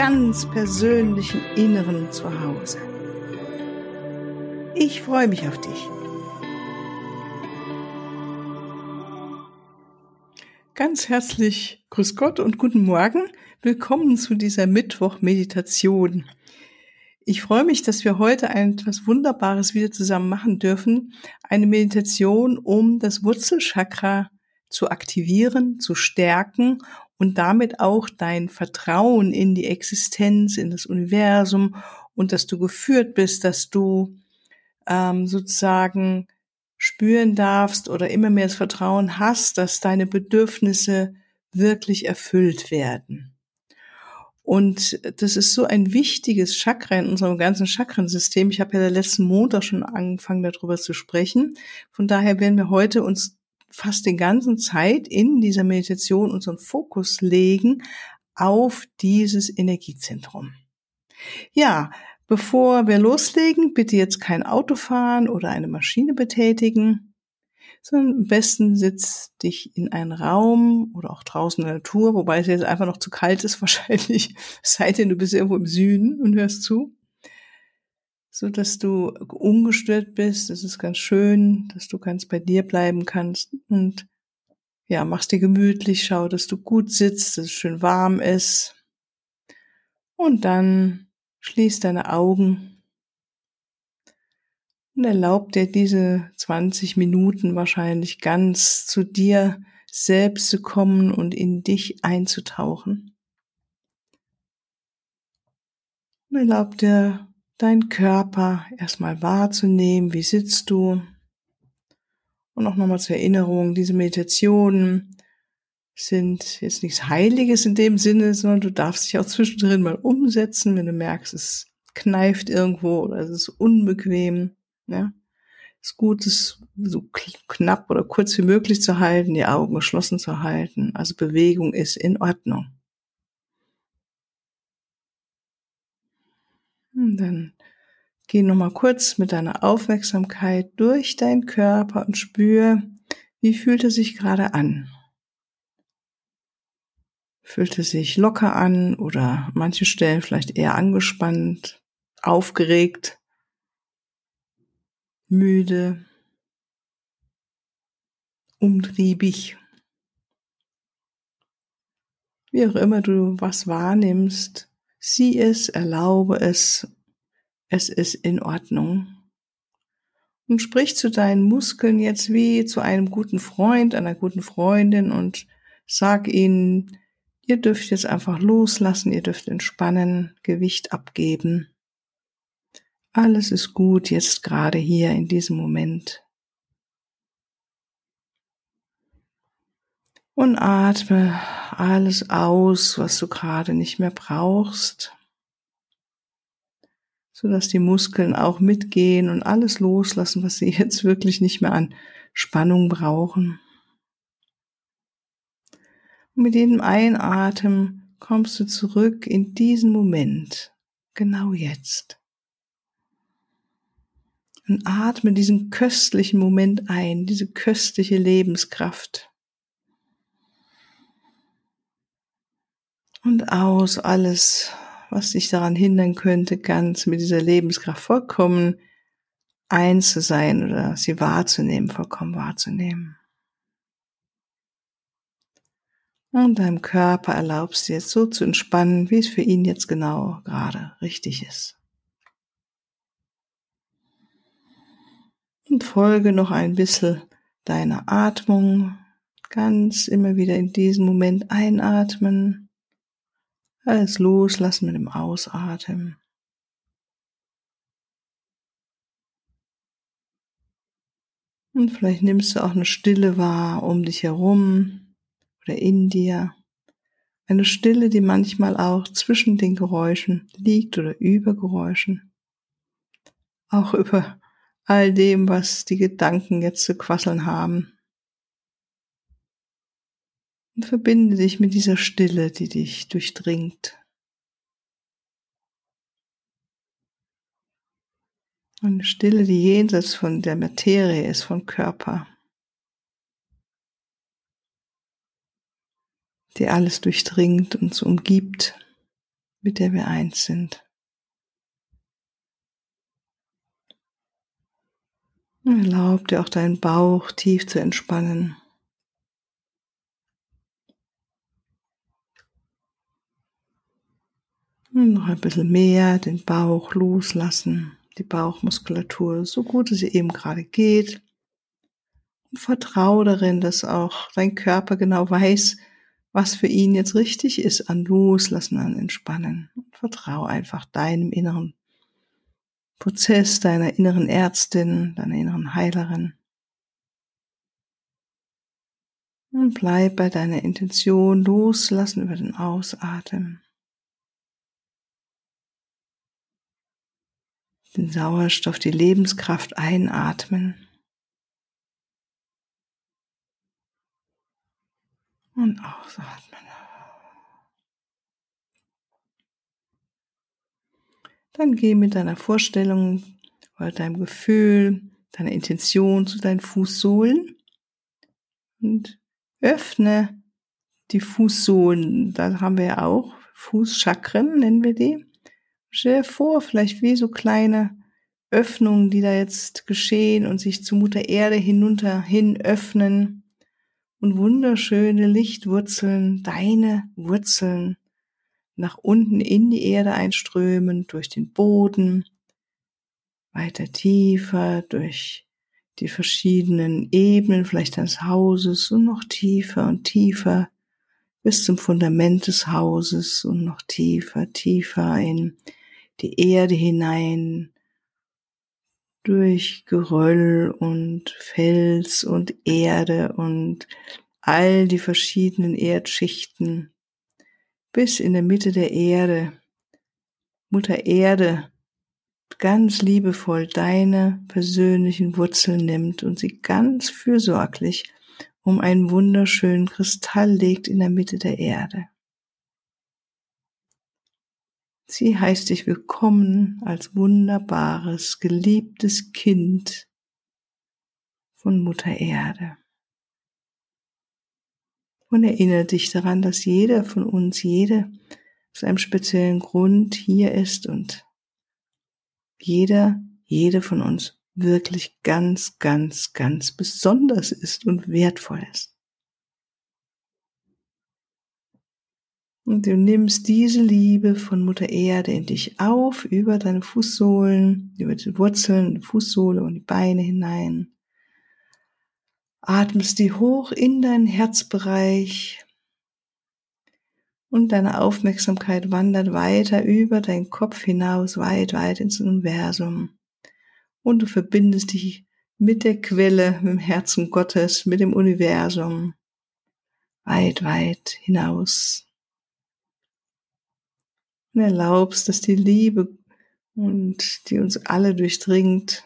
ganz persönlichen Inneren zu Hause. Ich freue mich auf dich. Ganz herzlich Grüß Gott und guten Morgen. Willkommen zu dieser Mittwoch-Meditation. Ich freue mich, dass wir heute etwas Wunderbares wieder zusammen machen dürfen. Eine Meditation, um das Wurzelchakra zu aktivieren, zu stärken und damit auch dein Vertrauen in die Existenz, in das Universum und dass du geführt bist, dass du ähm, sozusagen spüren darfst oder immer mehr das Vertrauen hast, dass deine Bedürfnisse wirklich erfüllt werden. Und das ist so ein wichtiges Chakra in unserem ganzen Chakrensystem. Ich habe ja letzten Montag schon angefangen, darüber zu sprechen. Von daher werden wir heute uns fast den ganzen Zeit in dieser Meditation unseren Fokus legen auf dieses Energiezentrum. Ja, bevor wir loslegen, bitte jetzt kein Auto fahren oder eine Maschine betätigen, sondern am besten sitz dich in einen Raum oder auch draußen in der Natur, wobei es jetzt einfach noch zu kalt ist wahrscheinlich, sei denn du bist irgendwo im Süden und hörst zu so dass du ungestört bist. Das ist ganz schön, dass du ganz bei dir bleiben kannst und ja, machst dir gemütlich, schau, dass du gut sitzt, dass es schön warm ist. Und dann schließ deine Augen und erlaub dir diese 20 Minuten wahrscheinlich ganz zu dir selbst zu kommen und in dich einzutauchen. Und erlaub dir deinen Körper erstmal wahrzunehmen. Wie sitzt du? Und auch nochmal zur Erinnerung, diese Meditationen sind jetzt nichts Heiliges in dem Sinne, sondern du darfst dich auch zwischendrin mal umsetzen, wenn du merkst, es kneift irgendwo oder es ist unbequem. Ja. Es ist gut, es so knapp oder kurz wie möglich zu halten, die Augen geschlossen zu halten. Also Bewegung ist in Ordnung. Dann geh nochmal kurz mit deiner Aufmerksamkeit durch deinen Körper und spür, wie fühlt er sich gerade an. Fühlt er sich locker an oder an manchen Stellen vielleicht eher angespannt, aufgeregt, müde, umtriebig. Wie auch immer du was wahrnimmst, Sieh es, erlaube es, es ist in Ordnung. Und sprich zu deinen Muskeln jetzt wie zu einem guten Freund, einer guten Freundin und sag ihnen, ihr dürft jetzt einfach loslassen, ihr dürft entspannen, Gewicht abgeben. Alles ist gut jetzt gerade hier in diesem Moment. Und atme alles aus, was du gerade nicht mehr brauchst, so dass die Muskeln auch mitgehen und alles loslassen, was sie jetzt wirklich nicht mehr an Spannung brauchen. Und mit jedem Einatmen kommst du zurück in diesen Moment, genau jetzt. Und atme diesen köstlichen Moment ein, diese köstliche Lebenskraft. Und aus alles, was dich daran hindern könnte, ganz mit dieser Lebenskraft vollkommen eins zu sein oder sie wahrzunehmen, vollkommen wahrzunehmen. Und deinem Körper erlaubst du jetzt so zu entspannen, wie es für ihn jetzt genau gerade richtig ist. Und folge noch ein bisschen deiner Atmung, ganz immer wieder in diesem Moment einatmen alles loslassen mit dem Ausatmen. Und vielleicht nimmst du auch eine Stille wahr um dich herum oder in dir. Eine Stille, die manchmal auch zwischen den Geräuschen liegt oder über Geräuschen. Auch über all dem, was die Gedanken jetzt zu quasseln haben. Und verbinde dich mit dieser Stille, die dich durchdringt. Eine Stille, die jenseits von der Materie ist, vom Körper. Die alles durchdringt und so umgibt, mit der wir eins sind. Erlaub dir auch deinen Bauch tief zu entspannen. Und noch ein bisschen mehr den Bauch loslassen die Bauchmuskulatur so gut es eben gerade geht. Und vertraue darin, dass auch dein Körper genau weiß, was für ihn jetzt richtig ist an Loslassen, an Entspannen. Und vertraue einfach deinem inneren Prozess, deiner inneren Ärztin, deiner inneren Heilerin. Und bleib bei deiner Intention loslassen über den Ausatmen. Den Sauerstoff, die Lebenskraft einatmen. Und ausatmen. Dann geh mit deiner Vorstellung oder deinem Gefühl, deiner Intention zu deinen Fußsohlen und öffne die Fußsohlen. Da haben wir ja auch Fußchakren, nennen wir die. Stell dir vor, vielleicht wie so kleine Öffnungen, die da jetzt geschehen und sich zu Mutter Erde hinunter hin öffnen und wunderschöne Lichtwurzeln, deine Wurzeln nach unten in die Erde einströmen, durch den Boden, weiter tiefer, durch die verschiedenen Ebenen vielleicht deines Hauses und noch tiefer und tiefer bis zum Fundament des Hauses und noch tiefer, tiefer in die Erde hinein, durch Geröll und Fels und Erde und all die verschiedenen Erdschichten bis in der Mitte der Erde. Mutter Erde ganz liebevoll deine persönlichen Wurzeln nimmt und sie ganz fürsorglich um einen wunderschönen Kristall legt in der Mitte der Erde. Sie heißt dich willkommen als wunderbares, geliebtes Kind von Mutter Erde. Und erinnere dich daran, dass jeder von uns, jede aus einem speziellen Grund hier ist und jeder, jede von uns wirklich ganz, ganz, ganz besonders ist und wertvoll ist. Und du nimmst diese Liebe von Mutter Erde in dich auf, über deine Fußsohlen, über die Wurzeln, die Fußsohle und die Beine hinein. Atmest die hoch in deinen Herzbereich und deine Aufmerksamkeit wandert weiter über deinen Kopf hinaus, weit, weit ins Universum. Und du verbindest dich mit der Quelle, mit dem Herzen Gottes, mit dem Universum, weit, weit hinaus und erlaubst, dass die Liebe und die uns alle durchdringt,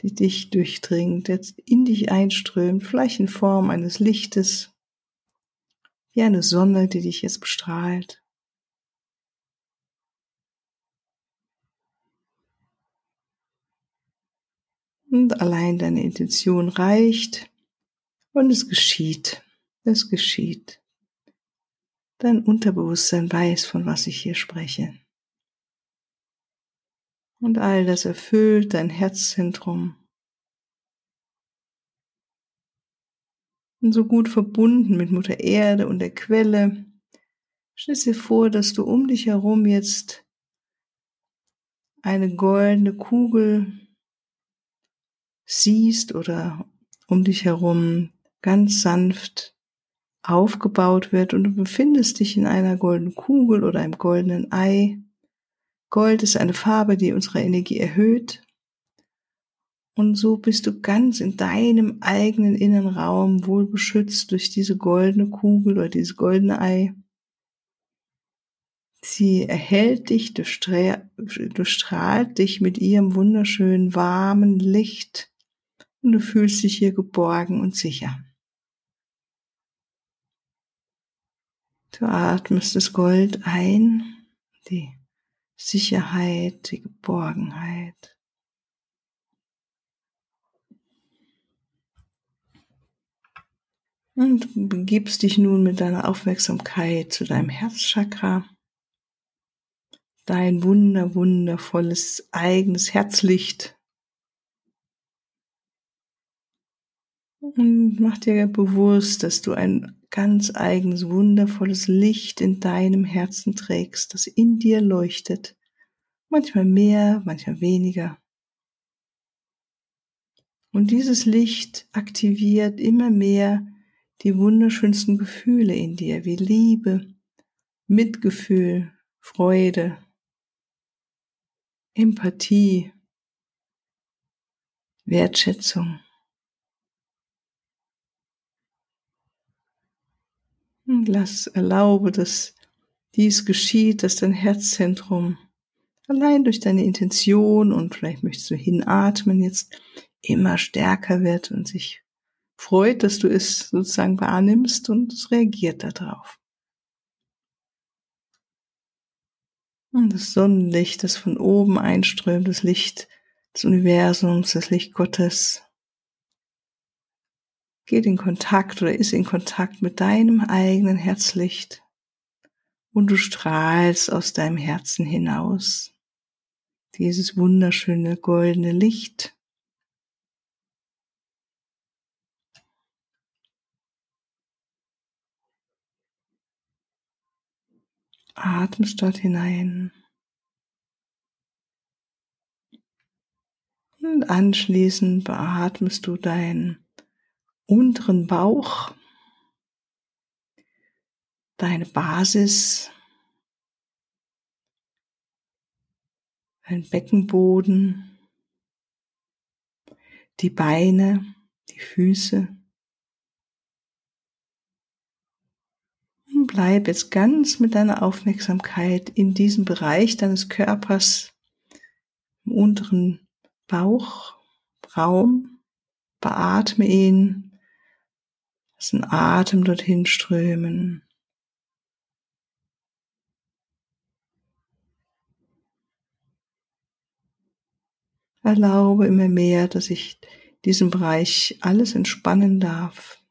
die dich durchdringt, jetzt in dich einströmt, vielleicht in Form eines Lichtes, wie eine Sonne, die dich jetzt bestrahlt. Und allein deine Intention reicht und es geschieht. Es geschieht. Dein Unterbewusstsein weiß, von was ich hier spreche. Und all das erfüllt dein Herzzentrum. Und so gut verbunden mit Mutter Erde und der Quelle. Stell dir vor, dass du um dich herum jetzt eine goldene Kugel siehst oder um dich herum ganz sanft aufgebaut wird und du befindest dich in einer goldenen Kugel oder einem goldenen Ei. Gold ist eine Farbe, die unsere Energie erhöht. Und so bist du ganz in deinem eigenen inneren Raum wohl beschützt durch diese goldene Kugel oder dieses goldene Ei. Sie erhält dich, durchstrahlt dich mit ihrem wunderschönen warmen Licht und du fühlst dich hier geborgen und sicher. Du atmest das Gold ein, die Sicherheit, die Geborgenheit. Und begibst dich nun mit deiner Aufmerksamkeit zu deinem Herzchakra, dein wunder, wundervolles eigenes Herzlicht. Und mach dir bewusst, dass du ein ganz eigenes, wundervolles Licht in deinem Herzen trägst, das in dir leuchtet. Manchmal mehr, manchmal weniger. Und dieses Licht aktiviert immer mehr die wunderschönsten Gefühle in dir, wie Liebe, Mitgefühl, Freude, Empathie, Wertschätzung. Und lass, erlaube, dass dies geschieht, dass dein Herzzentrum allein durch deine Intention und vielleicht möchtest du hinatmen jetzt immer stärker wird und sich freut, dass du es sozusagen wahrnimmst und es reagiert darauf. Und das Sonnenlicht, das von oben einströmt, das Licht des Universums, das Licht Gottes, geht in Kontakt oder ist in Kontakt mit deinem eigenen Herzlicht und du strahlst aus deinem Herzen hinaus dieses wunderschöne goldene Licht. Atmest dort hinein. Und anschließend beatmest du dein unteren Bauch, deine Basis, dein Beckenboden, die Beine, die Füße. Und bleib jetzt ganz mit deiner Aufmerksamkeit in diesem Bereich deines Körpers, im unteren Bauchraum. Beatme ihn Lass den Atem dorthin strömen. Erlaube immer mehr, dass ich diesen Bereich alles entspannen darf.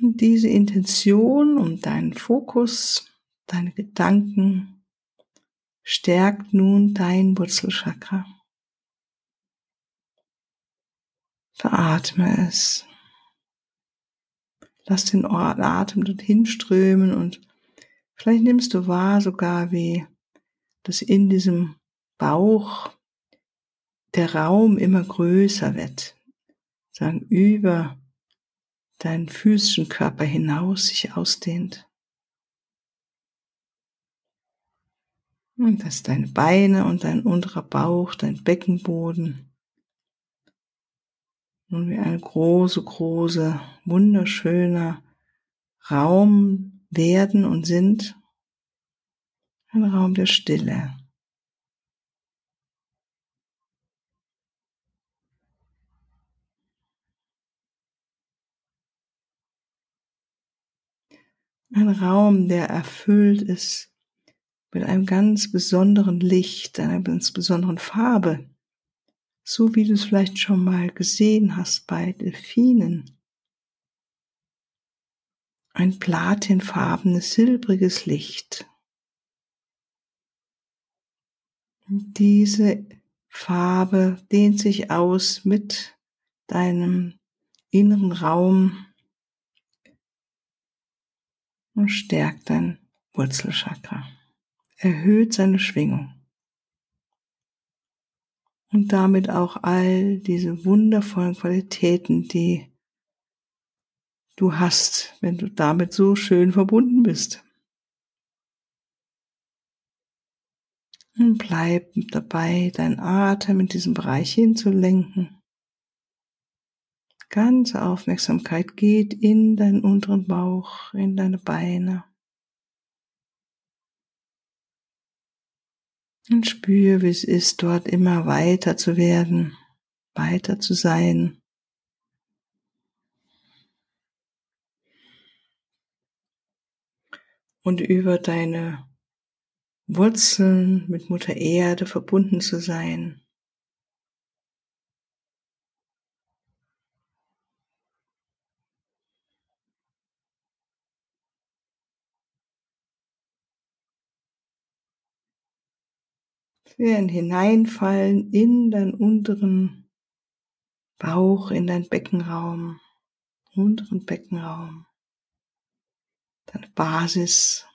Und diese Intention und deinen Fokus, deine Gedanken stärkt nun dein Wurzelchakra. Veratme es. Lass den Atem dorthin strömen und vielleicht nimmst du wahr sogar, wie das in diesem Bauch der Raum immer größer wird, sagen über deinen physischen Körper hinaus sich ausdehnt. Und dass deine Beine und dein unterer Bauch, dein Beckenboden nun wie ein große, große, wunderschöner Raum werden und sind. Ein Raum der Stille. Ein Raum, der erfüllt ist mit einem ganz besonderen Licht, einer ganz besonderen Farbe, so wie du es vielleicht schon mal gesehen hast bei Delfinen. Ein platinfarbenes, silbriges Licht. Diese Farbe dehnt sich aus mit deinem inneren Raum und stärkt dein Wurzelchakra erhöht seine Schwingung. Und damit auch all diese wundervollen Qualitäten, die du hast, wenn du damit so schön verbunden bist. Und bleib dabei, deinen Atem in diesem Bereich hinzulenken. Ganze Aufmerksamkeit geht in deinen unteren Bauch, in deine Beine. Und spür, wie es ist, dort immer weiter zu werden, weiter zu sein. Und über deine Wurzeln mit Mutter Erde verbunden zu sein. Werden hineinfallen in deinen unteren Bauch, in deinen Beckenraum, unteren Beckenraum, deine Basis.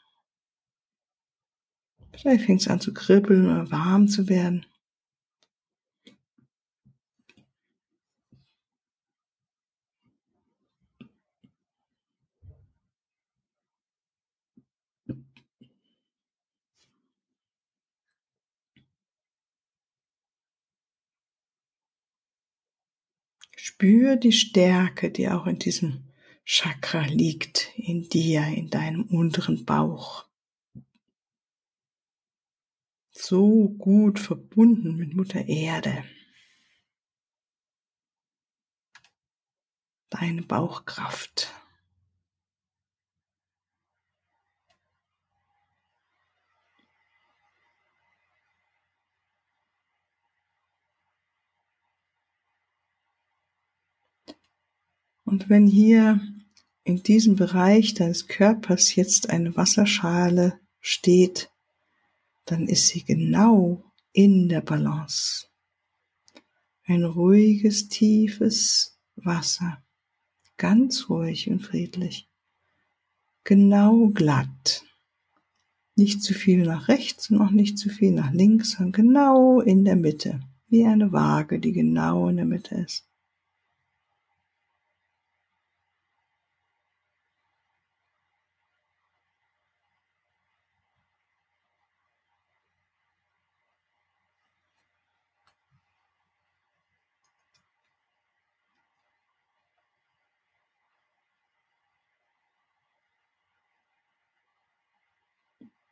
Vielleicht fängt es an zu kribbeln oder warm zu werden. Spür die Stärke, die auch in diesem Chakra liegt, in dir, in deinem unteren Bauch. So gut verbunden mit Mutter Erde. Deine Bauchkraft. Und wenn hier in diesem Bereich deines Körpers jetzt eine Wasserschale steht, dann ist sie genau in der Balance. Ein ruhiges, tiefes Wasser, ganz ruhig und friedlich, genau glatt. Nicht zu viel nach rechts und auch nicht zu viel nach links, sondern genau in der Mitte, wie eine Waage, die genau in der Mitte ist.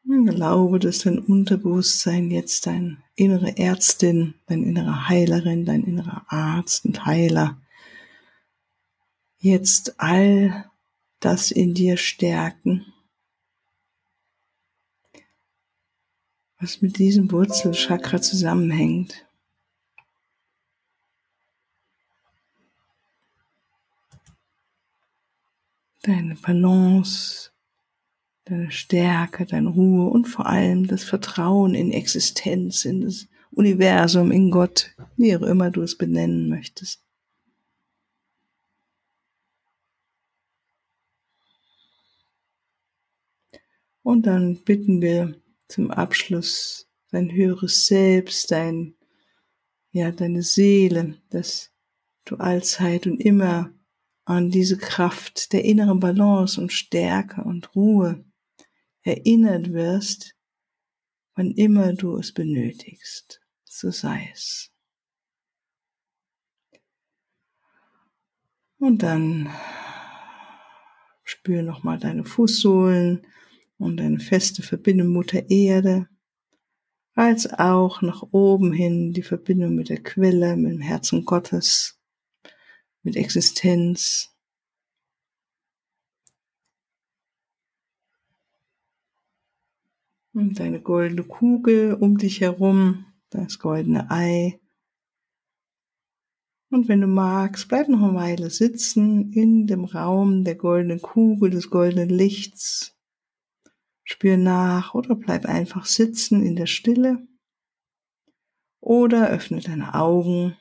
Glaube, dass dein Unterbewusstsein jetzt dein innere Ärztin, dein innerer Heilerin, dein innerer Arzt und Heiler jetzt all das in dir stärken, was mit diesem Wurzelchakra zusammenhängt. Deine Balance, deine Stärke, deine Ruhe und vor allem das Vertrauen in Existenz, in das Universum, in Gott, wie auch immer du es benennen möchtest. Und dann bitten wir zum Abschluss dein höheres Selbst, dein, ja, deine Seele, dass du allzeit und immer an diese Kraft der inneren Balance und Stärke und Ruhe erinnert wirst, wann immer du es benötigst. So sei es. Und dann spür nochmal deine Fußsohlen und deine feste Verbindung Mutter Erde, als auch nach oben hin die Verbindung mit der Quelle, mit dem Herzen Gottes, mit Existenz, Und deine goldene Kugel um dich herum, das goldene Ei. Und wenn du magst, bleib noch eine Weile sitzen in dem Raum der goldenen Kugel, des goldenen Lichts. Spür nach oder bleib einfach sitzen in der Stille. Oder öffne deine Augen,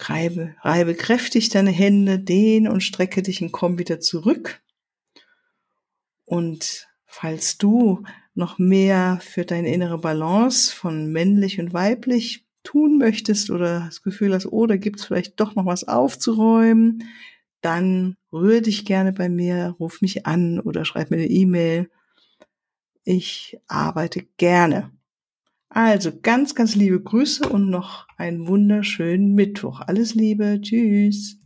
reibe, reibe kräftig deine Hände, dehn und strecke dich und komm wieder zurück. Und falls du noch mehr für deine innere Balance von männlich und weiblich tun möchtest oder das Gefühl hast, oh, da gibt es vielleicht doch noch was aufzuräumen, dann rühre dich gerne bei mir, ruf mich an oder schreib mir eine E-Mail. Ich arbeite gerne. Also ganz, ganz liebe Grüße und noch einen wunderschönen Mittwoch. Alles Liebe. Tschüss.